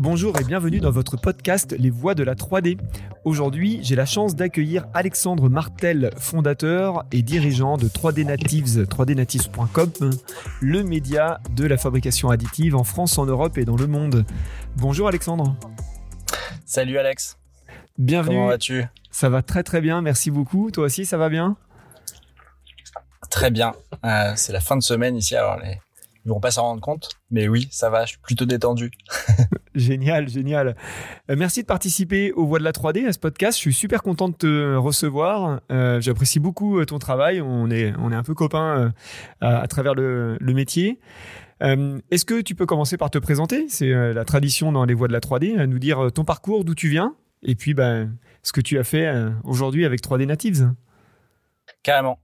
Bonjour et bienvenue dans votre podcast Les Voix de la 3D. Aujourd'hui, j'ai la chance d'accueillir Alexandre Martel, fondateur et dirigeant de 3D Natives, 3dnatives.com, le média de la fabrication additive en France, en Europe et dans le monde. Bonjour Alexandre. Salut Alex. Bienvenue. Comment vas-tu? Ça va très très bien, merci beaucoup. Toi aussi, ça va bien? Très bien. Euh, c'est la fin de semaine ici, alors les... ils vont pas s'en rendre compte, mais oui, ça va, je suis plutôt détendu. génial, génial. Euh, merci de participer aux Voix de la 3D à ce podcast. Je suis super content de te recevoir. Euh, J'apprécie beaucoup euh, ton travail. On est, on est un peu copains à, travers le, métier. Est-ce que tu peux commencer par te présenter? C'est la tradition dans les Voix de la 3D, à nous dire ton parcours, d'où tu viens, et puis ben, ce que tu as fait aujourd'hui avec 3D Natives. Carrément.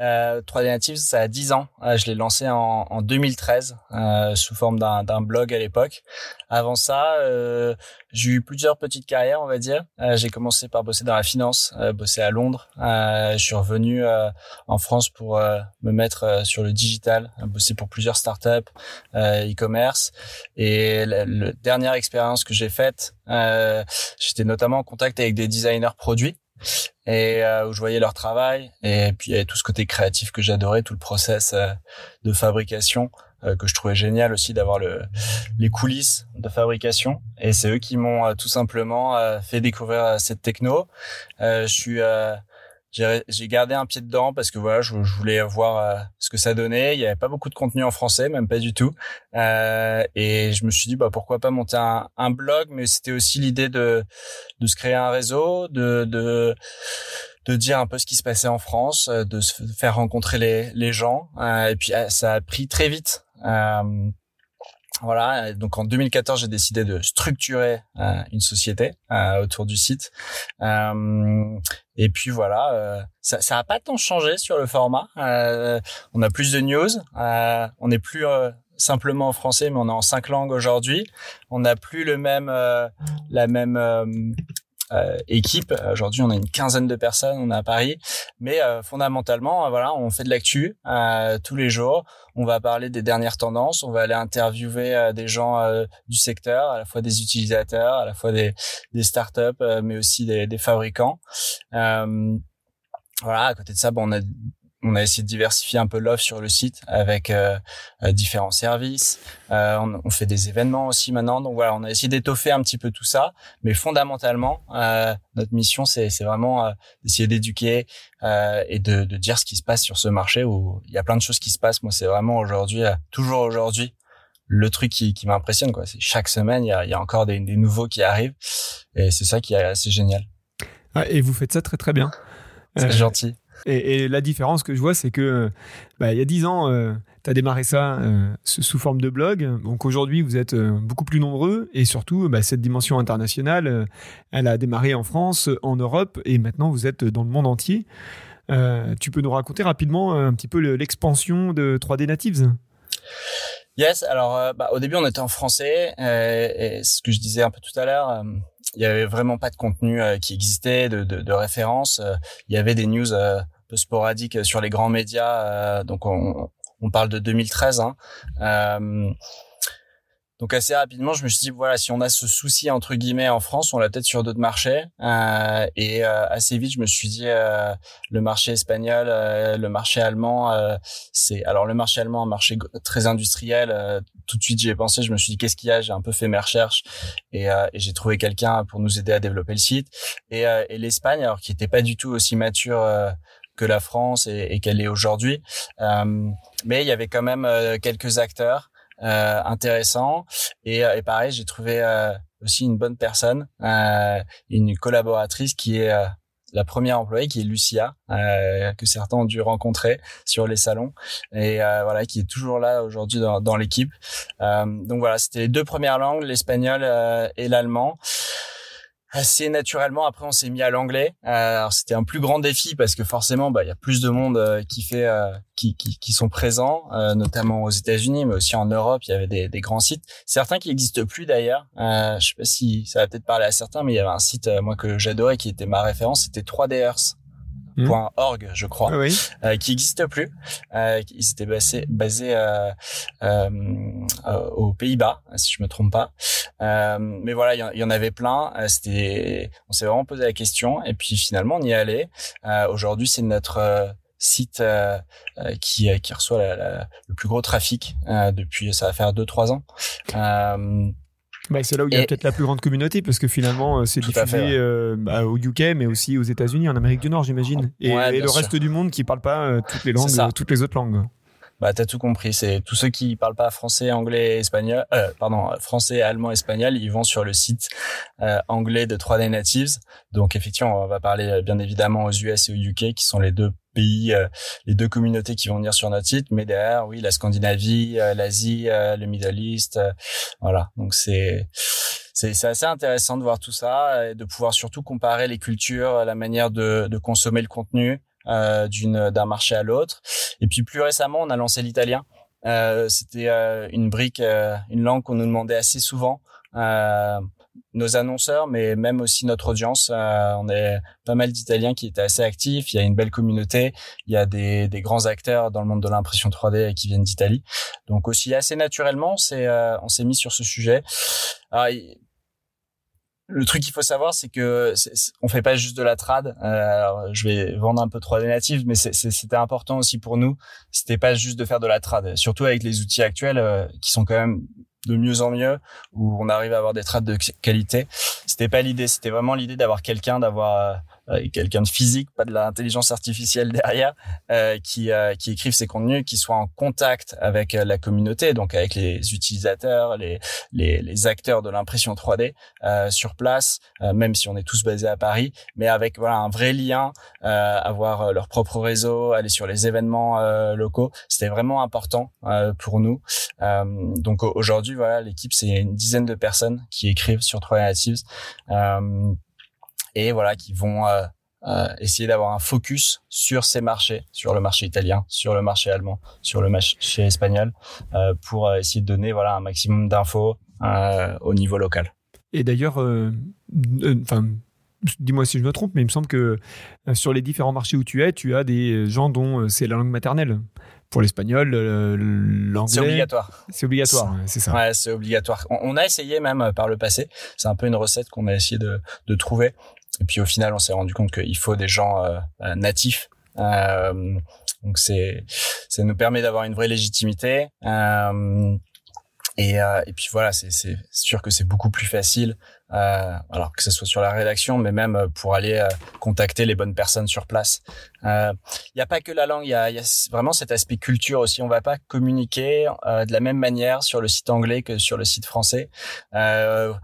Euh, 3D Natives, ça a 10 ans. Euh, je l'ai lancé en, en 2013 euh, sous forme d'un blog à l'époque. Avant ça, euh, j'ai eu plusieurs petites carrières, on va dire. Euh, j'ai commencé par bosser dans la finance, euh, bosser à Londres. je suis revenu en France pour me mettre sur le digital, bosser pour plusieurs startups, e-commerce. Et la, la, dernière expérience que j'ai faite, j'étais notamment en contact avec des designers produits et euh, où je voyais leur travail. Et puis il y avait tout ce côté créatif que j'adorais tout le process euh, de fabrication euh, que je trouvais génial aussi d'avoir le les coulisses de fabrication. Et c'est eux qui m'ont tout simplement fait découvrir cette techno. Je suis j'ai gardé un pied dedans parce que voilà, je, voulais voir euh, ce que ça donnait. Il y avait pas beaucoup de contenu en français, même pas du tout. Euh, et je me suis dit bah pourquoi pas monter un, blog, mais c'était aussi l'idée de de se créer un réseau, de de de dire un peu ce qui se passait en France, de se faire rencontrer les les gens. Euh, et puis ça a pris très vite. Euh, voilà, donc en 2014, j'ai décidé de structurer euh, une société euh, autour du site. Euh, et puis voilà, euh, ça, ça a pas tant changé sur le format. Euh, on a plus de news. on n'est plus simplement en français, mais on est en cinq langues aujourd'hui. On n'a plus le même, la même euh, équipe. Aujourd'hui, on a une quinzaine de personnes, on est à Paris, mais euh, fondamentalement, euh, voilà, on fait de l'actu tous les jours. On va parler des dernières tendances, on va aller interviewer des gens du secteur, à la fois des utilisateurs, à la fois des, des startups, mais aussi des, des fabricants. voilà, à côté de ça, bon, on a on a essayé de diversifier un peu l'offre sur le site avec euh, euh, différents services. Euh, on, on, fait des événements aussi maintenant. Donc voilà, on a essayé d'étoffer un petit peu tout ça. Mais fondamentalement, euh, notre mission, c'est vraiment euh, d'essayer d'éduquer et de, de, dire ce qui se passe sur ce marché où il y a plein de choses qui se passent. Moi, c'est vraiment aujourd'hui, toujours aujourd'hui, le truc qui, qui m'impressionne. quoi. C'est chaque semaine, il y a, il y a encore des, des nouveaux qui arrivent. Et c'est ça qui est assez génial. Ah, et vous faites ça très très bien. C'est gentil. Et, et, la différence que je vois, c'est que bah, il y a dix ans, euh, tu as démarré ça euh, sous forme de blog. Donc aujourd'hui, vous êtes euh, beaucoup plus nombreux. Et surtout, bah, cette dimension internationale, euh, elle a démarré en France, en Europe. Et maintenant vous êtes dans le monde entier. Euh, tu peux nous raconter rapidement un petit peu l'expansion de 3D Natives? Yes, alors bah, au début on était en français. Et ce que je disais un peu tout à l'heure, il y avait vraiment pas de contenu euh, qui existait, de, de, de référence. Euh, il y avait des news euh, un peu sporadiques sur les grands médias. donc on, on parle de 2013. Hein. Donc assez rapidement, je me suis dit voilà, si on a ce souci entre guillemets en France, on l'a peut-être sur d'autres marchés. Euh, et euh, assez vite, je me suis dit euh, le marché espagnol, euh, le marché allemand, euh, c'est alors le marché allemand, un marché très industriel. Euh, tout de suite, j'y ai pensé. Je me suis dit qu'est-ce qu'il y a? J'ai un peu fait mes recherches et, et j'ai trouvé quelqu'un pour nous aider à développer le site. Et, et l'Espagne, alors qui était pas du tout aussi mature que la France et, et qu'elle est aujourd'hui, mais il y avait quand même quelques acteurs intéressant. Et, euh, et pareil, j'ai trouvé euh, aussi une bonne personne, une collaboratrice qui est la première employée qui est Lucia euh, que certains ont dû rencontrer sur les salons. Et euh, voilà qui est toujours là aujourd'hui dans, dans l'équipe. Euh, donc voilà c'était les deux premières langues l'espagnol et l'allemand assez naturellement. Après on s'est mis à l'anglais. Euh, alors c'était un plus grand défi parce que forcément bah il y a plus de monde euh, qui fait euh, qui, qui, qui sont présents notamment aux États-Unis mais aussi en Europe. Il y avait des, des grands sites. Certains qui n'existent plus d'ailleurs. Je sais pas si ça va peut-être parler à certains mais il y avait un site moi que j'adorais qui était ma référence. C'était 3D Earth Mmh. je crois, oui. euh, qui n'existe plus. Euh, il s'était basé, basé euh, euh, euh, aux Pays-Bas, si je me trompe pas. mais voilà, il y, en avait plein. C'était, on s'est vraiment posé la question, et puis finalement on y est allé. Aujourd'hui, c'est notre site qui, qui reçoit la, le plus gros trafic depuis, ça va faire deux trois ans. Bah, c'est là où il y a peut-être la plus grande communauté parce que finalement euh, c'est diffusé euh, bah, au UK mais aussi aux États-Unis, en Amérique du Nord j'imagine, et, le reste du monde qui parle pas euh, toutes les langues, toutes les autres langues. Bah t'as tout compris, c'est tous ceux qui parlent pas français, anglais, espagnol, pardon, français, allemand, espagnol, ils vont sur le site anglais de 3D Natives. Donc effectivement, on va parler bien évidemment aux US et au UK qui sont les deux pays, euh, les deux communautés qui vont venir sur notre site, mais derrière, oui, la Scandinavie, euh, l'Asie, euh, le Middle East, voilà. Donc c'est c'est assez intéressant de voir tout ça et de pouvoir surtout comparer les cultures, la manière de, de consommer le contenu d'une d'un marché à l'autre. Et puis plus récemment, on a lancé l'italien. C'était une brique, une langue qu'on nous demandait assez souvent nos annonceurs, mais même aussi notre audience. Euh, on est pas mal d'Italiens qui étaient assez actifs. Il y a une belle communauté. Il y a des, des grands acteurs dans le monde de l'impression 3D qui viennent d'Italie. Donc aussi assez naturellement, c'est euh, on s'est mis sur ce sujet. le truc qu'il faut savoir, c'est que on fait pas juste de la trad. Euh, je vais vendre un peu 3D native, mais c'était important aussi pour nous. C'était pas juste de faire de la trad, surtout avec les outils actuels qui sont quand même de mieux en mieux, où on arrive à avoir des traits de qualité. C'était pas l'idée, c'était vraiment l'idée d'avoir quelqu'un, d'avoir euh, quelqu'un de physique, pas de l'intelligence artificielle derrière, euh, qui euh, qui écrive ses contenus, qui soit en contact avec la communauté, donc avec les utilisateurs, les les, les acteurs de l'impression 3D sur place, même si on est tous basés à Paris, mais avec voilà un vrai lien, avoir leur propre réseau, aller sur les événements locaux, c'était vraiment important pour nous. donc aujourd'hui, voilà, l'équipe c'est une dizaine de personnes qui écrivent sur 3D Natives et voilà qui vont euh, euh, essayer d'avoir un focus sur ces marchés, sur le marché italien, sur le marché allemand, sur le marché espagnol, euh, pour essayer de donner voilà un maximum d'infos au niveau local. Et d'ailleurs, enfin. Dis-moi si je me trompe, mais il me semble que sur les différents marchés où tu es, tu as des gens dont c'est la langue maternelle pour l'espagnol, l'anglais. C'est obligatoire. C'est obligatoire, c'est ça. Ouais, c'est obligatoire. On, a essayé même par le passé. C'est un peu une recette qu'on a essayé de, de trouver. Et puis au final, on s'est rendu compte qu'il faut des gens euh, euh, natifs. Euh, donc c'est, ça nous permet d'avoir une vraie légitimité. Euh, et, euh, et puis voilà, c'est sûr que c'est beaucoup plus facile, euh, alors que ce soit sur la rédaction, mais même euh, pour aller euh, contacter les bonnes personnes sur place. Il n'y a pas que la langue, il y a, y a, vraiment cet aspect culture aussi. On va pas communiquer de la même manière sur le site anglais que sur le site français. on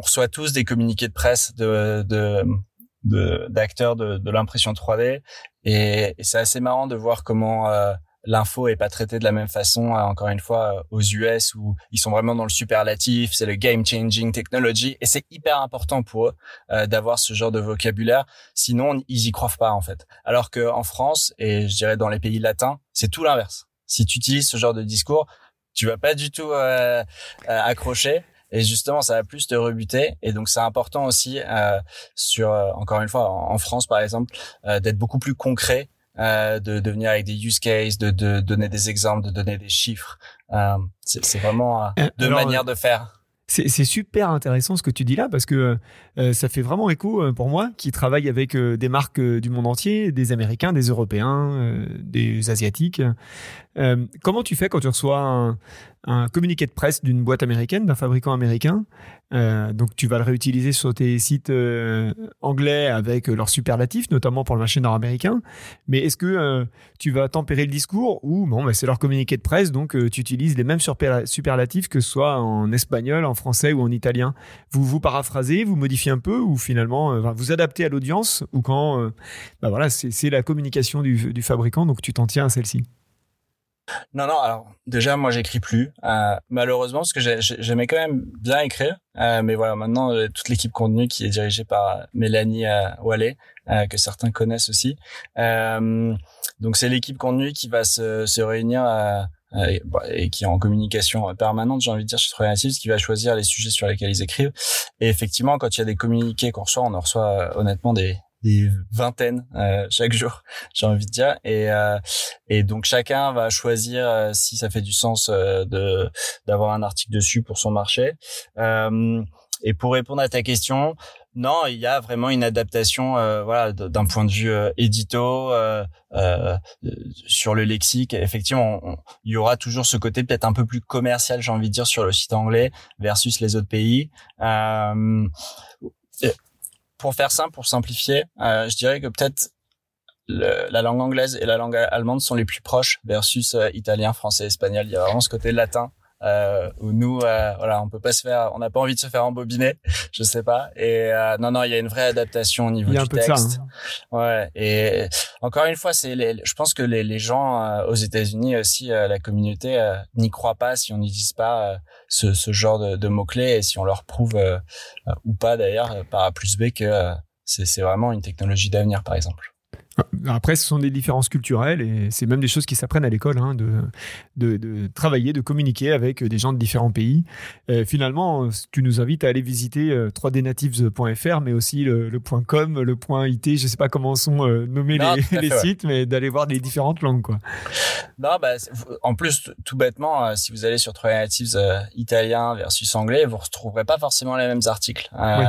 reçoit tous des communiqués de presse de, de d'acteurs de, de, l'impression 3D et, et c'est assez marrant de voir comment euh, l'info est pas traitée de la même façon, euh, encore une fois, euh, aux US où ils sont vraiment dans le superlatif, c'est le game changing technology et c'est hyper important pour eux euh, d'avoir ce genre de vocabulaire. Sinon, ils y croient pas en fait. Alors que en France et je dirais dans les pays latins, c'est tout l'inverse. Si tu utilises ce genre de discours, tu vas pas du tout accrocher. Et justement, ça va plus te rebuter. Et donc, c'est important aussi, sur encore une fois, en, France par exemple, d'être beaucoup plus concret euh, de, de venir avec des use cases, de, de donner des exemples, de donner des chiffres. Euh, c'est vraiment euh, deux manières de faire. C'est super intéressant ce que tu dis là parce que euh, ça fait vraiment écho euh, pour moi qui travaille avec euh, des marques du monde entier, des Américains, des Européens, des Asiatiques. Comment tu fais quand tu reçois un, un communiqué de presse d'une boîte américaine, d'un fabricant américain Donc tu vas le réutiliser sur tes sites anglais avec leurs superlatifs, notamment pour le marché nord-américain. Mais est-ce que tu vas tempérer le discours ou bon, bah, c'est leur communiqué de presse, donc tu utilises les mêmes superlatifs que ce soit en espagnol, en français ou en italien? Vous vous paraphrasez, vous modifiez un peu ou finalement euh, vous adaptez à l'audience ou quand euh, bah voilà, c'est la communication du fabricant, donc tu t'en tiens à celle-ci? Non, non. Alors déjà, moi, j'écris plus. Euh, malheureusement, parce que j'aimais quand même bien écrire. mais voilà, maintenant, toute l'équipe contenu qui est dirigée par Mélanie Wallet, que certains connaissent aussi. donc, c'est l'équipe contenu qui va se, se réunir euh, bah, et, qui est en communication permanente, j'ai envie de dire, chez Troyanative, qui va choisir les sujets sur lesquels ils écrivent. Et effectivement, quand il y a des communiqués qu'on reçoit, on en reçoit euh, honnêtement des, des vingtaines chaque jour, j'ai envie de dire. Et et donc chacun va choisir si ça fait du sens de d'avoir un article dessus pour son marché. et pour répondre à ta question, non, il y a vraiment une adaptation, euh, voilà, d'un point de vue euh, édito euh, euh, sur le lexique. Effectivement, il y aura toujours ce côté peut-être un peu plus commercial, j'ai envie de dire, sur le site anglais versus les autres pays. Pour faire simple, pour simplifier, je dirais que peut-être la langue anglaise et la langue allemande sont les plus proches versus italien, français, espagnol. Il y a vraiment ce côté latin euh, où nous, euh, voilà, on peut pas se faire, on n'a pas envie de se faire embobiner, je sais pas. Et euh, non, non, il y a une vraie adaptation au niveau du texte. Hein. Ouais. Et encore une fois, c'est, je pense que les, les gens euh, aux États-Unis aussi, la communauté n'y croit pas si on n'utilise pas ce, ce, genre de, de mots clés et si on leur prouve ou pas d'ailleurs par A plus B que c'est vraiment une technologie d'avenir, par exemple. Après, ce sont des différences culturelles et c'est même des choses qui s'apprennent à l'école, hein, de, de, de, travailler, de communiquer avec des gens de différents pays. finalement, tu nous invites à aller visiter 3dnatives.fr, mais aussi le, le, .com, le .it, je sais pas comment sont euh, nommés les, les sites, mais d'aller voir les différentes langues. Quoi. Non, bah, en plus, tout bêtement, euh, si vous allez sur 3dnatives euh, italien versus anglais, vous retrouverez pas forcément les mêmes articles. Oui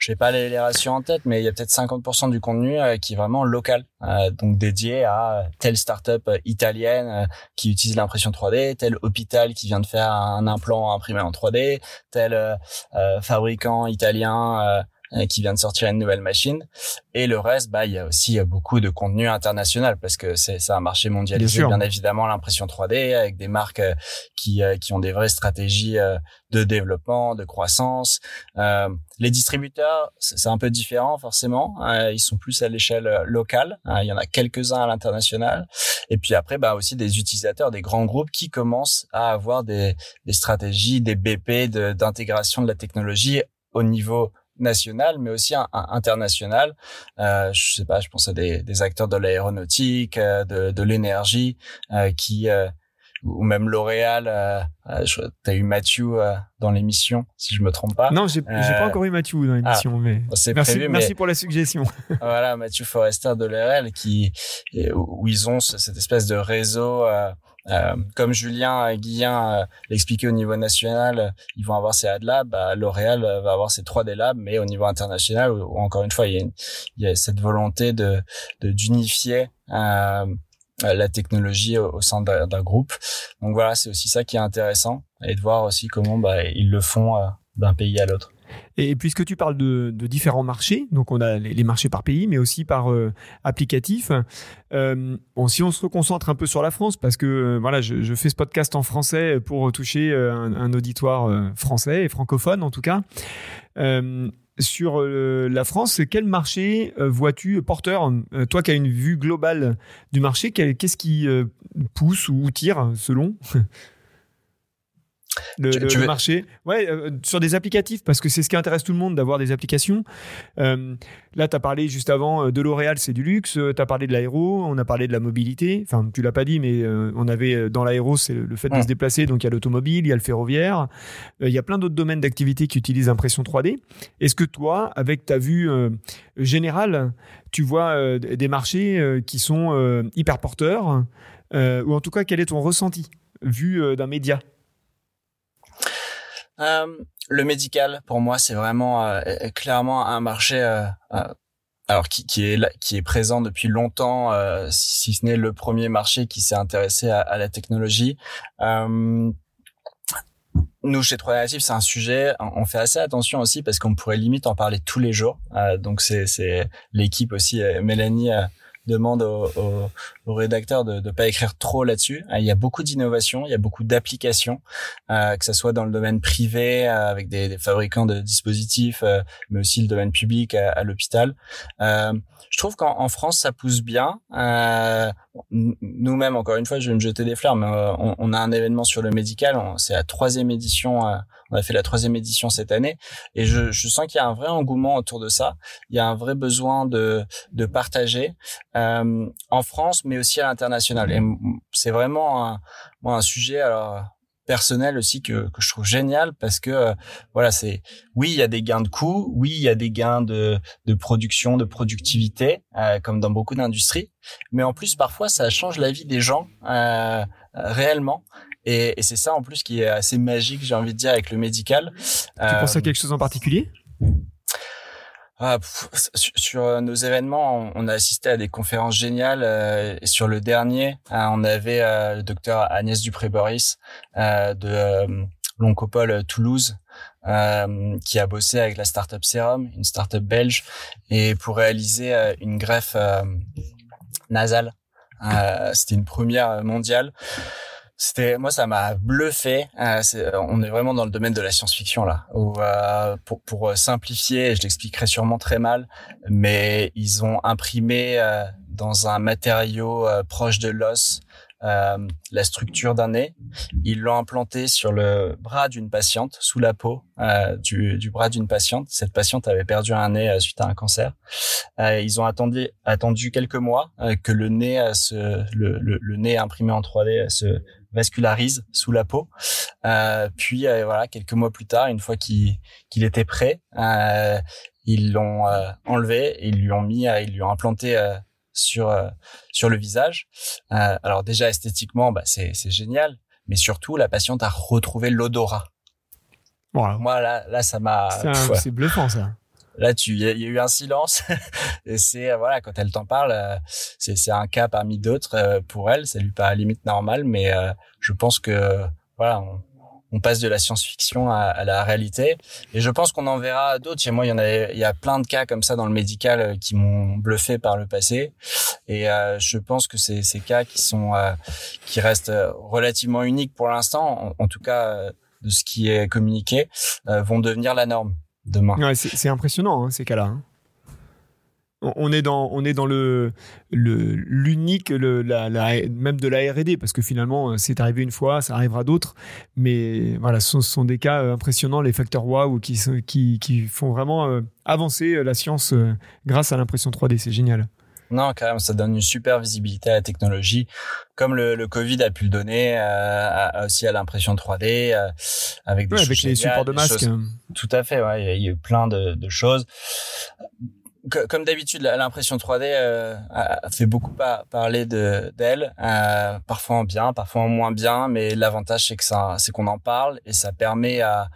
je n'ai pas les, les, ratios en tête, mais il y a peut-être 50% du contenu euh, qui est vraiment local, euh, donc dédié à telle startup euh, italienne qui utilise l'impression 3D, tel hôpital qui vient de faire un implant imprimé en 3D, tel fabricant italien qui vient de sortir une nouvelle machine. Et le reste, bah, il y a aussi beaucoup de contenu international parce que c'est un marché mondialisé, bien, évidemment, l'impression 3D avec des marques euh, qui, euh, qui ont des vraies stratégies de développement, de croissance. Euh, les distributeurs, c'est un peu différent forcément. ils sont plus à l'échelle locale. il y en a quelques-uns à l'international. Et puis après, bah aussi des utilisateurs, des grands groupes qui commencent à avoir des, des stratégies, des BP d'intégration de, de la technologie au niveau national, mais aussi un, international. Euh, je sais pas, je pense à des, des acteurs de l'aéronautique, euh, de, de l'énergie, euh, qui euh, ou même L'Oréal. Euh, euh T'as eu Mathieu dans l'émission, si je me trompe pas. Non, j'ai pas encore eu Mathieu dans l'émission, ah, mais merci, prévu, merci pour la suggestion. voilà, Mathieu Forrester de L'Oréal, qui où ils ont cette espèce de réseau. Euh, comme Julien Guillain euh, l'expliquait au niveau national, ils vont avoir ces ad labs. Bah, L'Oréal va avoir ces 3D labs, mais au niveau international, encore une fois, il y a, il y a cette volonté de d'unifier euh, la technologie au, sein d'un groupe. Donc voilà, c'est aussi ça qui est intéressant et de voir aussi comment bah, ils le font euh, d'un pays à l'autre. Et puisque tu parles de, différents marchés, donc on a les, marchés par pays, mais aussi par euh, applicatif. Euh, bon, si on se reconcentre un peu sur la France, parce que euh, voilà, je, fais ce podcast en français pour toucher un, auditoire français et francophone en tout cas. sur la France, quel marché vois-tu porteur Toi qui as une vue globale du marché, qu'est-ce qui pousse ou tire selon? Le, marché. Ouais, euh, sur des applicatifs, parce que c'est ce qui intéresse tout le monde d'avoir des applications. Euh, là, tu as parlé juste avant euh, de L'Oréal, c'est du luxe. tu as parlé de l'aéro, on a parlé de la mobilité. Enfin, tu l'as pas dit, mais on avait dans l'aéro, c'est le fait de se déplacer. Donc, il y a l'automobile, il y a le ferroviaire. Il y a plein d'autres domaines d'activité qui utilisent l'impression 3D. Est-ce que toi, avec ta vue générale, tu vois des marchés qui sont hyper porteurs Ou en tout cas, quel est ton ressenti vu d'un média? Le médical, pour moi, c'est vraiment euh, clairement un marché euh, alors qui, qui, est qui est présent depuis longtemps, si ce n'est le premier marché qui s'est intéressé à, à, la technologie. nous, chez 3 Native, c'est un sujet, on fait assez attention aussi parce qu'on pourrait limite en parler tous les jours. donc c'est l'équipe aussi, Mélanie demande aux, aux, rédacteurs de ne pas écrire trop là-dessus. Euh, il y a beaucoup d'innovations, il y a beaucoup d'applications, euh, que ce soit dans le domaine privé euh, avec des, des, fabricants de dispositifs, mais aussi le domaine public à, à l'hôpital. Je trouve qu'en France, ça pousse bien. Nous-mêmes, encore une fois, je vais me jeter des fleurs, mais on, on, a un événement sur le médical. C'est la troisième édition on a fait la troisième édition cette année et je, je sens qu'il y a un vrai engouement autour de ça. Il y a un vrai besoin de, de partager en France, mais aussi à l'international. Et c'est vraiment un, moi, un sujet. Alors personnel aussi que, que je trouve génial parce que euh, voilà c'est oui il y a des gains de coûts oui il y a des gains de, de production de productivité euh, comme dans beaucoup d'industries mais en plus parfois ça change la vie des gens euh, réellement et, et c'est ça en plus qui est assez magique j'ai envie de dire avec le médical tu penses à quelque chose en particulier? Ah, sur, euh, nos événements, on, a assisté à des conférences géniales. Euh, sur le dernier, euh, on avait le docteur Agnès Dupré-Boris de l'Oncopole Toulouse, qui a bossé avec la startup Serum, une startup belge, et pour réaliser une greffe nasale. C'était une première mondiale c'était moi ça m'a bluffé euh, on est vraiment dans le domaine de la science-fiction là où, euh, pour, pour euh, simplifier je l'expliquerai sûrement très mal mais ils ont imprimé euh, dans un matériau euh, proche de l'os la structure d'un nez. Ils l'ont implanté sur le bras d'une patiente sous la peau du, du, bras d'une patiente. Cette patiente avait perdu un nez suite à un cancer. Ils ont attendu attendu quelques mois que le nez se le, le, le nez imprimé en 3D se vascularise sous la peau. Euh, puis euh, voilà, quelques mois plus tard, une fois qu'il était prêt, euh, ils l'ont euh, enlevé, et ils lui ont mis, ils lui ont implanté sur sur le visage. alors déjà esthétiquement, bah, c'est c'est génial, mais surtout la patiente a retrouvé l'odorat. Voilà. Moi là, là ça m'a. C'est bluffant ça là tu il y, a eu un silence. Et c'est euh, voilà quand elle t'en parle euh, c'est c'est un cas parmi d'autres euh, pour elle. Ça lui paraît limite normal mais je pense que voilà on, passe de la science-fiction à, la réalité. Et je pense qu'on en verra d'autres. Chez moi il y en a il y a plein de cas comme ça dans le médical qui m'ont bluffé par le passé. Et je pense que c'est ces cas qui sont qui restent relativement uniques pour l'instant en, tout cas de ce qui est communiqué vont devenir la norme c'est impressionnant hein, ces cas-là. Hein. On est dans, on est dans le, l'unique, le, même de la R&D, parce que finalement, c'est arrivé une fois, ça arrivera d'autres, mais voilà, ce sont, des cas euh, impressionnants, les facteurs wow qui, qui, qui font vraiment euh, avancer euh, la science grâce à l'impression 3D, c'est génial. Non, quand même, ça donne une super visibilité à la technologie, comme le, le Covid a pu le donner euh, aussi à l'impression 3D, euh, avec des avec les supports de masques. Tout à fait, ouais, il y a eu plein de, de choses. Comme d'habitude, l'impression 3D euh, a fait beaucoup parler de d'elle, euh, parfois en bien, parfois en moins bien, mais l'avantage c'est que ça, c'est qu'on en parle et ça permet à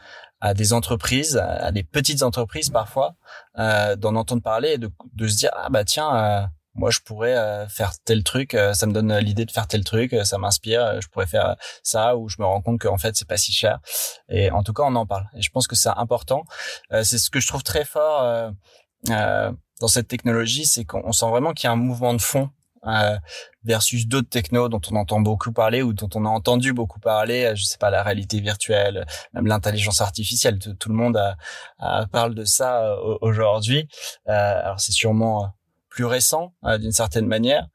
à des entreprises, à des petites entreprises parfois, euh, d'en entendre parler et de, de se dire ah bah tiens euh, moi je pourrais euh, faire tel truc euh, ça me donne l'idée de faire tel truc euh, ça m'inspire je pourrais faire ça ou je me rends compte qu'en fait c'est pas si cher. Et en tout cas on en parle. Et je pense que c'est important. C'est ce que je trouve très fort dans cette technologie c'est qu'on sent vraiment qu'il y a un mouvement de fond versus d'autres technos dont on entend beaucoup parler ou dont on a entendu beaucoup parler, je sais pas la réalité virtuelle, même l'intelligence artificielle, tout, le monde parle de ça aujourd'hui. alors c'est sûrement plus récent euh, d'une certaine manière.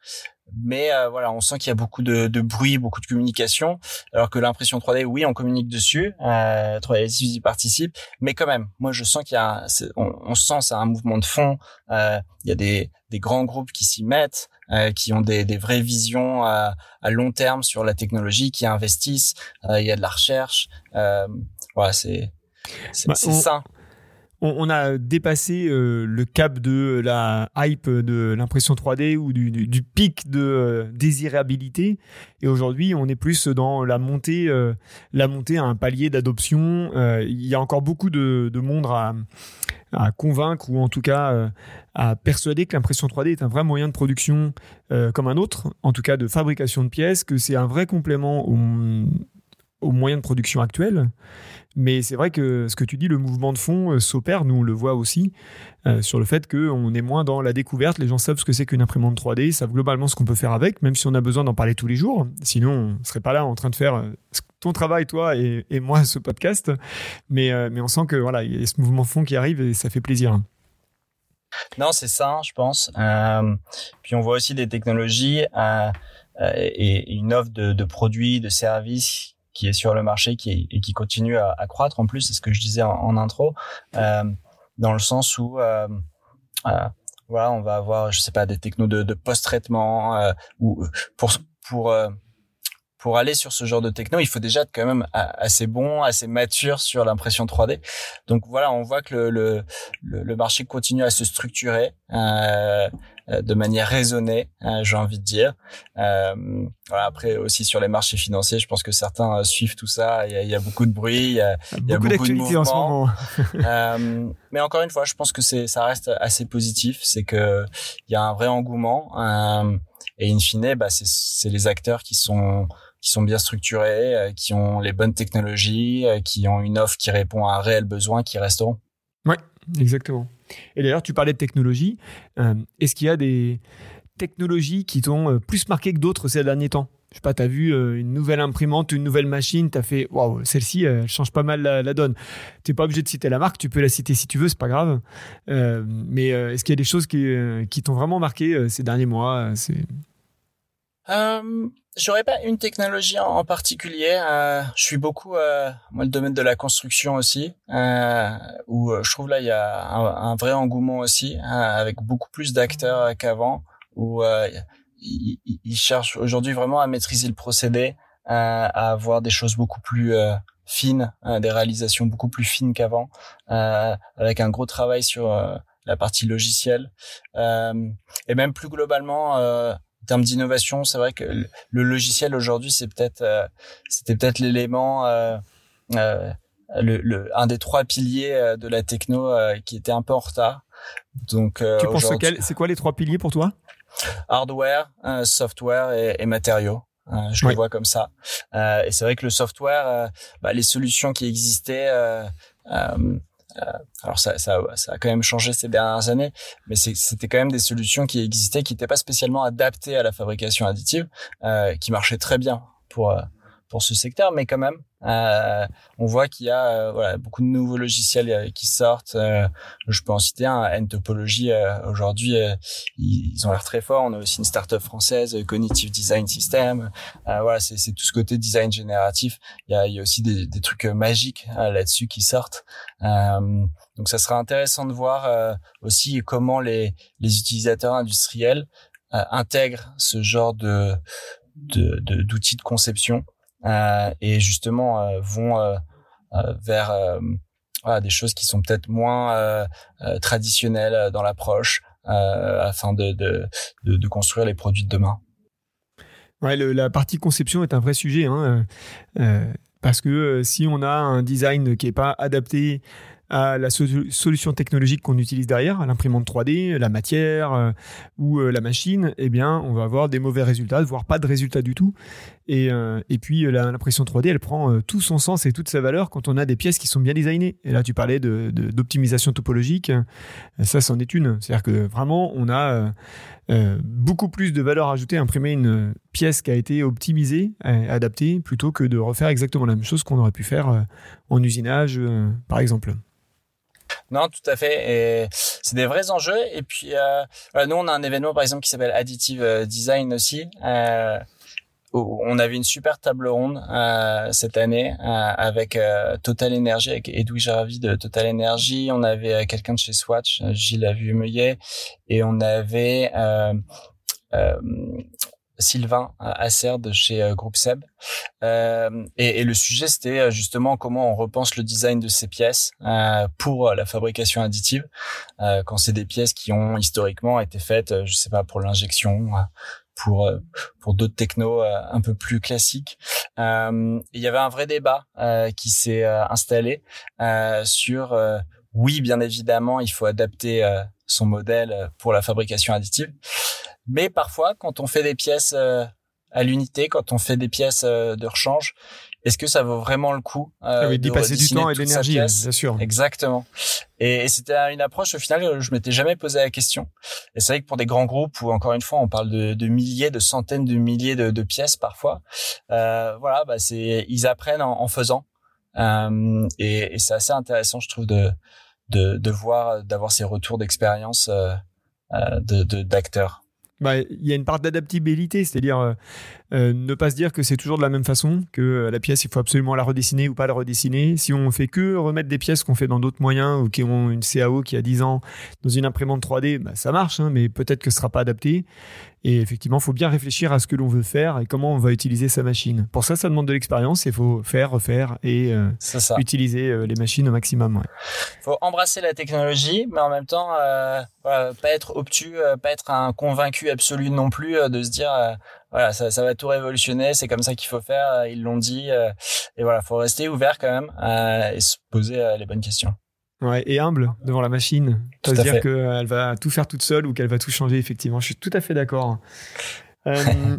Mais euh, voilà, on sent qu'il y a beaucoup de, de, bruit, beaucoup de communication, alors que l'impression 3D, oui, on communique dessus, euh, 3D y participe, mais quand même, moi je sens qu'il y a, on, on, sent c'est un mouvement de fond. Euh, il y a des, des grands groupes qui s'y mettent, euh, qui ont des, des vraies visions à, à, long terme sur la technologie, qui investissent. il y a de la recherche. voilà, c'est c'est bah, ça on, a dépassé euh, le cap de la hype de l'impression 3D ou du, pic de euh, désirabilité. Et aujourd'hui, on est plus dans la montée, euh, la montée à un palier d'adoption. il y a encore beaucoup de, monde à, convaincre ou en tout cas à persuader que l'impression 3D est un vrai moyen de production comme un autre, en tout cas de fabrication de pièces, que c'est un vrai complément aux, aux moyens de production actuels mais c'est vrai que ce que tu dis, le mouvement de fond euh, s'opère, nous on le voit aussi, euh, sur le fait qu'on est moins dans la découverte, les gens savent ce que c'est qu'une imprimante 3D, savent globalement ce qu'on peut faire avec, même si on a besoin d'en parler tous les jours, sinon on ne serait pas là en train de faire euh, ton travail, toi et, moi, ce podcast, mais, on sent que voilà, il y a ce mouvement de fond qui arrive et ça fait plaisir. Non, c'est ça, je pense. puis on voit aussi des technologies et une offre de produits, de services qui est sur le marché qui et qui continue à, croître en plus c'est ce que je disais en, intro euh, dans le sens où euh, euh, voilà on va avoir je sais pas des technos de, post-traitement ou pour pour pour aller sur ce genre de techno, il faut déjà être quand même assez bon, assez mature sur l'impression 3D. Donc voilà, on voit que le, le, le marché continue à se structurer. De manière raisonnée, euh, j'ai envie de dire. Euh, voilà, après aussi sur les marchés financiers, je pense que certains suivent tout ça. Il y a, il y a beaucoup de bruit, il y a, il y a beaucoup, d'actualité en ce moment. euh, mais encore une fois, je pense que c'est ça reste assez positif. C'est que il y a un vrai engouement euh, et in fine, bah, c'est les acteurs qui sont qui sont bien structurés, qui ont les bonnes technologies, qui ont une offre qui répond à un réel besoin, qui resteront. Ouais, exactement. Et d'ailleurs, tu parlais de technologie. Euh, est-ce qu'il y a des technologies qui t'ont euh, plus marqué que d'autres ces derniers temps? Je sais pas, tu as vu euh, une nouvelle imprimante, une nouvelle machine, tu as fait waouh, celle-ci, elle change pas mal la, donne. Tu pas obligé de citer la marque, tu peux la citer si tu veux, c'est pas grave. mais est-ce qu'il y a des choses qui, qui t'ont vraiment marqué ces derniers mois? C'est... J'aurais pas une technologie en, particulier. Euh, je suis beaucoup euh, moi le domaine de la construction aussi, euh, où euh, je trouve là il y a un, vrai engouement aussi, avec beaucoup plus d'acteurs qu'avant, où ils, cherchent aujourd'hui vraiment à maîtriser le procédé, à avoir des choses beaucoup plus fines, des réalisations beaucoup plus fines qu'avant, avec un gros travail sur la partie logicielle, et même plus globalement termes d'innovation, c'est vrai que le logiciel aujourd'hui, c'est peut-être, euh, c'était peut-être l'élément, euh, euh, le, un des trois piliers de la techno qui était un peu en retard. Donc, tu penses quel, c'est quoi les trois piliers pour toi? Hardware, software et, et matériaux. je le vois comme ça. et c'est vrai que le software, bah, les solutions qui existaient euh, alors ça, ça, ça, a quand même changé ces dernières années, mais c'était quand même des solutions qui existaient, qui n'étaient pas spécialement adaptées à la fabrication additive, euh, qui marchaient très bien pour euh, pour ce secteur, mais quand même, euh, on voit qu'il y a euh, voilà, beaucoup de nouveaux logiciels euh, qui sortent. Euh, je peux en citer un, N-Topology. Aujourd'hui, ils, ont l'air très forts. On a aussi une startup française, Cognitive Design System. voilà, c'est tout ce côté design génératif. Il y a, il y a aussi des, des trucs magiques là-dessus qui sortent. donc, ça sera intéressant de voir aussi comment les, les utilisateurs industriels intègrent ce genre de d'outils de, de conception euh, et justement euh, vont euh, vers des choses qui sont peut-être moins traditionnelles dans l'approche afin de, de, construire les produits de demain. Ouais, la partie conception est un vrai sujet, hein, euh, parce que si on a un design qui est pas adapté à la solution technologique qu'on utilise derrière, l'imprimante 3D, la matière euh, ou euh, la machine, eh bien, on va avoir des mauvais résultats, voire pas de résultats du tout. Et, euh, et puis, l'impression 3D, elle prend tout son sens et toute sa valeur quand on a des pièces qui sont bien designées. Et là, tu parlais d'optimisation topologique. Ça, c'en est une. C'est-à-dire que vraiment, on a beaucoup plus de valeur ajoutée à imprimer une pièce qui a été optimisée, adaptée, plutôt que de refaire exactement la même chose qu'on aurait pu faire en usinage, par exemple. Non, tout à fait. C'est des vrais enjeux. Et puis, euh, nous, on a un événement, par exemple, qui s'appelle Additive euh, Design aussi. Euh, on avait une super table ronde euh, cette année euh, avec Total Energy, avec Edwige Ravi de Total Energy. On avait quelqu'un de chez Swatch, Gilles Avumeuillet, et on avait Sylvain Acer de chez euh, Groupe Seb. Euh, et, et, le sujet, c'était euh, justement comment on repense le design de ces pièces euh, pour la fabrication additive, euh, quand c'est des pièces qui ont historiquement été faites, je sais pas, pour l'injection, pour pour d'autres technos un peu plus classiques. il y avait un vrai débat qui s'est installé sur oui, bien évidemment, il faut adapter son modèle pour la fabrication additive. Mais parfois, quand on fait des pièces euh, à l'unité, quand on fait des pièces euh, de rechange, est-ce que ça vaut vraiment le coup euh, ah oui, d'y passer du temps et de l'énergie, bien sûr. Exactement. Et, c'était une approche au final, je m'étais jamais posé la question. Et c'est vrai que pour des grands groupes où encore une fois on parle de, de milliers, de centaines de milliers de, de pièces parfois, euh, voilà, bah c'est ils apprennent en, en faisant. Euh, et, et c'est assez intéressant, je trouve, de de, de voir, d'avoir ces retours d'expérience euh, de d'acteurs bah, il y a une part d'adaptabilité, c'est-à-dire, euh, Euh, ne pas se dire que c'est toujours de la même façon, que la pièce, il faut absolument la redessiner ou pas la redessiner. Si on fait que remettre des pièces qu'on fait dans d'autres moyens ou qui ont une CAO qui a 10 ans dans une imprimante 3D, bah, ça marche, hein, mais peut-être que ce sera pas adapté. Et effectivement, il faut bien réfléchir à ce que l'on veut faire et comment on va utiliser sa machine. Pour ça, ça demande de l'expérience il faut faire, refaire et euh, utiliser euh, les machines au maximum. Il faut embrasser la technologie, mais en même temps, euh, pas être obtus, pas être un convaincu absolu non plus de se dire voilà, ça, ça, va tout révolutionner, c'est comme ça qu'il faut faire, ils l'ont dit. et voilà, faut rester ouvert quand même et se poser les bonnes questions. Ouais, et humble devant la machine. Pas se dire qu'elle va tout faire toute seule ou qu'elle va tout changer, effectivement. Je suis tout à fait d'accord. Euh,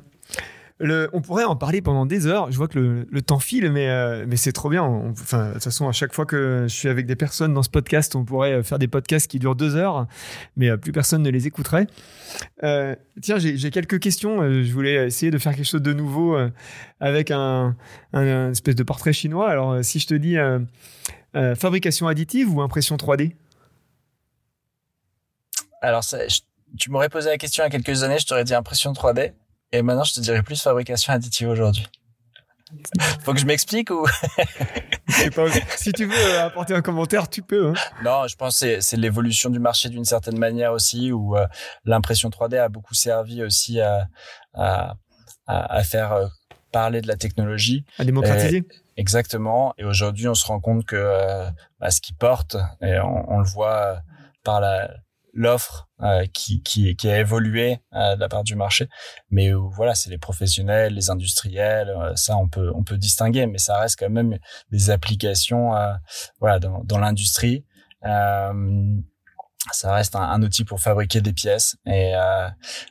on pourrait en parler pendant des heures. Je vois que le, temps file, mais, euh, mais c'est trop bien. enfin, de toute façon, à chaque fois que je suis avec des personnes dans ce podcast, on pourrait faire des podcasts qui durent deux heures, mais euh, plus personne ne les écouterait. Euh, tiens, j'ai quelques questions. Je voulais essayer de faire quelque chose de nouveau avec un, espèce de portrait chinois. Alors, si je te dis euh, fabrication additive ou impression 3D Alors, tu m'aurais posé la question il y a quelques années, je t'aurais dit impression 3D. Et maintenant, je te dirais plus fabrication additive aujourd'hui. Faut que je m'explique ou? Si tu veux euh, apporter un commentaire, tu peux. Hein. Non, je pense que c'est l'évolution du marché d'une certaine manière aussi, où euh, l'impression 3D a beaucoup servi aussi à, à, à faire parler de la technologie. À démocratiser. Exactement. Et aujourd'hui, on se rend compte que euh, bah, ce qui porte, et on, le voit euh, par la l'offre euh, qui, qui, qui a évolué de la part du marché. Mais voilà c'est les professionnels les industriels ça on peut on peut distinguer mais ça reste quand même des applications voilà dans, dans l'industrie ça reste un, outil pour fabriquer des pièces et, euh,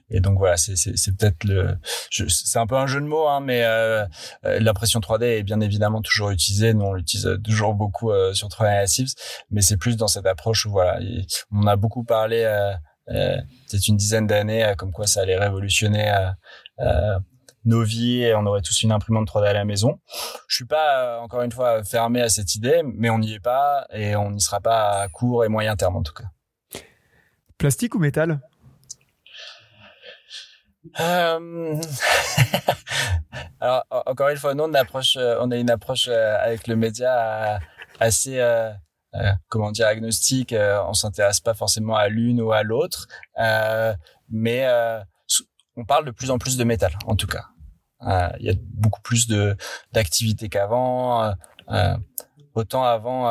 et donc voilà c'est peut-être le c'est un peu un jeu de mots hein, mais euh, euh l'impression 3D est bien évidemment toujours utilisée nous on l'utilise toujours beaucoup euh, sur 3D Natives mais c'est plus dans cette approche où voilà on a beaucoup parlé euh, peut-être une dizaine d'années comme quoi ça allait révolutionner nos vies et on aurait tous une imprimante 3D à la maison. Je suis pas encore une fois fermé à cette idée, mais on n'y est pas et on n'y sera pas à court et moyen terme en tout cas. Plastique ou métal? Euh... Alors encore une fois, nous on euh, a une approche euh, avec le média assez, comment dire, agnostique. On s'intéresse pas forcément à l'une ou à l'autre, mais on parle de plus en plus de métal, en tout cas. Il y a beaucoup plus d'activités qu'avant. autant avant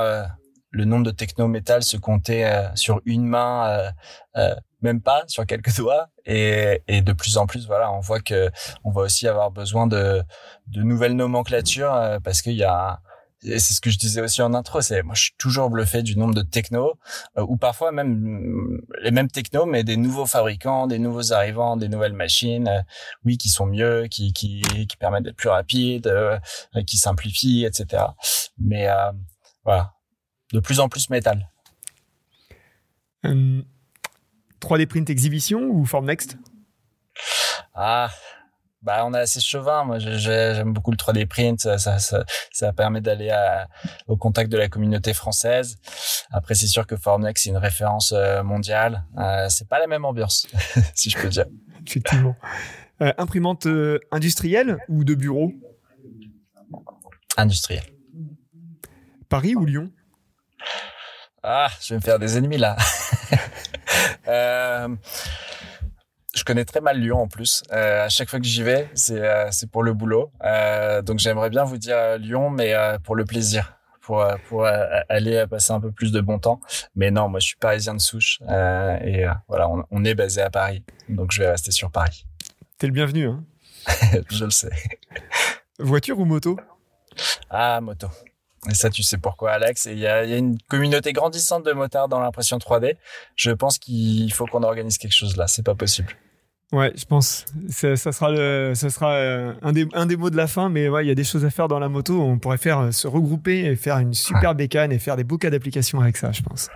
le nombre de techno-métal se comptait euh, sur une main, euh, euh, même pas sur quelques doigts. Et, et, de plus en plus, voilà, on voit que on va aussi avoir besoin de, de nouvelles nomenclatures parce qu'il y a c'est ce que je disais aussi en intro, c'est moi je suis toujours bluffé du nombre de technos ou parfois même les mêmes technos mais des nouveaux fabricants, des nouveaux arrivants, des nouvelles machines, oui qui sont mieux, qui qui, qui permettent d'être plus rapides, qui simplifient, etc. Mais voilà, de plus en plus métal. 3D euh, print exhibition ou form next? Ah, bah on est assez chauvin. Moi, j'aime beaucoup le 3D print. Ça, ça, ça, permet d'aller au contact de la communauté française. Après, c'est sûr que Formnext c'est une référence euh, mondiale. Euh, c'est pas la même ambiance, si je peux dire. Effectivement. Euh, imprimante industrielle ou de bureau? Industrielle. Paris ou Lyon? Ah, je vais me faire des ennemis là. euh, je connais très mal Lyon en plus. Euh, à chaque fois que j'y vais, c'est euh, c'est pour le boulot. Donc j'aimerais bien vous dire Lyon, mais pour le plaisir, pour pour aller passer un peu plus de bon temps. Mais non, moi je suis parisien de souche et voilà, on, on, est basé à Paris, donc je vais rester sur Paris. T'es le bienvenu, hein Je le sais. Voiture ou moto? Ah, moto. Et ça, tu sais pourquoi, Alex. Il y a, y a, une communauté grandissante de motards dans l'impression 3D. Je pense qu'il faut qu'on organise quelque chose là. C'est pas possible. Ouais, je pense. Ça, ça sera le, ça sera euh, un des, un des mots de la fin. Mais ouais, il y a des choses à faire dans la moto. On pourrait faire euh, se regrouper et faire une super bécane et faire des beaux cas d'application avec ça, je pense.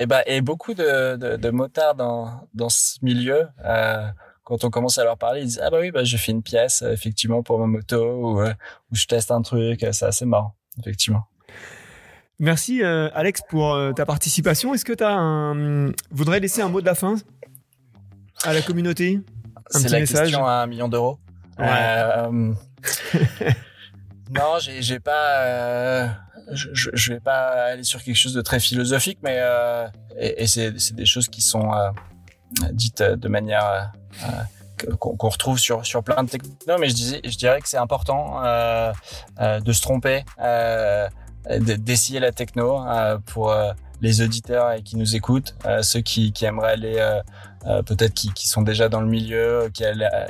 Et bah, et beaucoup de, de, de motards dans, dans ce milieu. Euh, quand on commence à leur parler, ils disent ah bah oui bah je fais une pièce effectivement pour ma moto ou, ou je teste un truc, c'est assez marrant effectivement. Merci euh, Alex pour euh, ta participation. Est-ce que tu un... voudrais laisser un mot de la fin à la communauté? C'est la question à un million d'euros. non, j'ai pas. je, je, vais pas aller sur quelque chose de très philosophique, mais et, et c'est des choses qui sont dites de manière qu'on retrouve sur sur plein de technos mais je disais je dirais que c'est important euh, euh, de se tromper euh, d'essayer la techno euh, pour euh, les auditeurs qui nous écoutent ceux qui, qui aimeraient aller peut-être qui, qui sont déjà dans le milieu qui,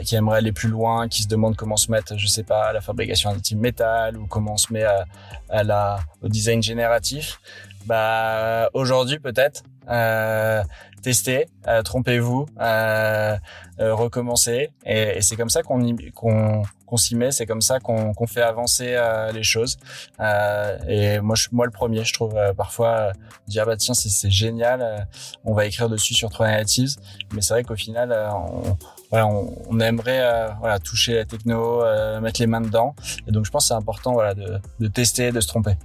qui aimeraient aller plus loin qui se demandent comment se mettre je sais pas à la fabrication additive métal ou comment on se met à, à la au design génératif. Bah aujourd'hui peut-être euh, tester, euh, trompez-vous, euh, euh, recommencer. Et, et c'est comme ça qu'on qu'on qu'on s'y met, c'est comme ça qu'on qu'on fait avancer euh, les choses. Euh, et moi, je, moi le premier, je trouve parfois dire bah tiens c'est génial, on va écrire dessus sur Trois Natives, mais c'est vrai qu'au final on, voilà, on, on aimerait voilà toucher la techno, mettre les mains dedans. Et donc je pense c'est important voilà de, de tester, de se tromper.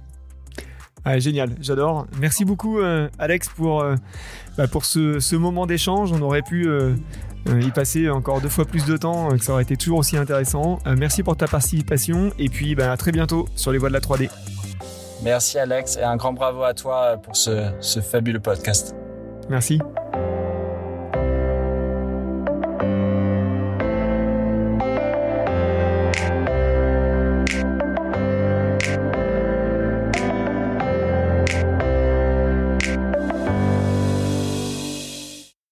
Ah, génial, j'adore. Merci beaucoup, euh, Alex, pour, euh, bah, pour ce, ce moment d'échange. On aurait pu euh, y passer encore deux fois plus de temps, que ça aurait été toujours aussi intéressant. merci pour ta participation et puis bah, à très bientôt sur les voies de la 3D. Merci, Alex, et un grand bravo à toi pour ce, ce fabuleux podcast. Merci.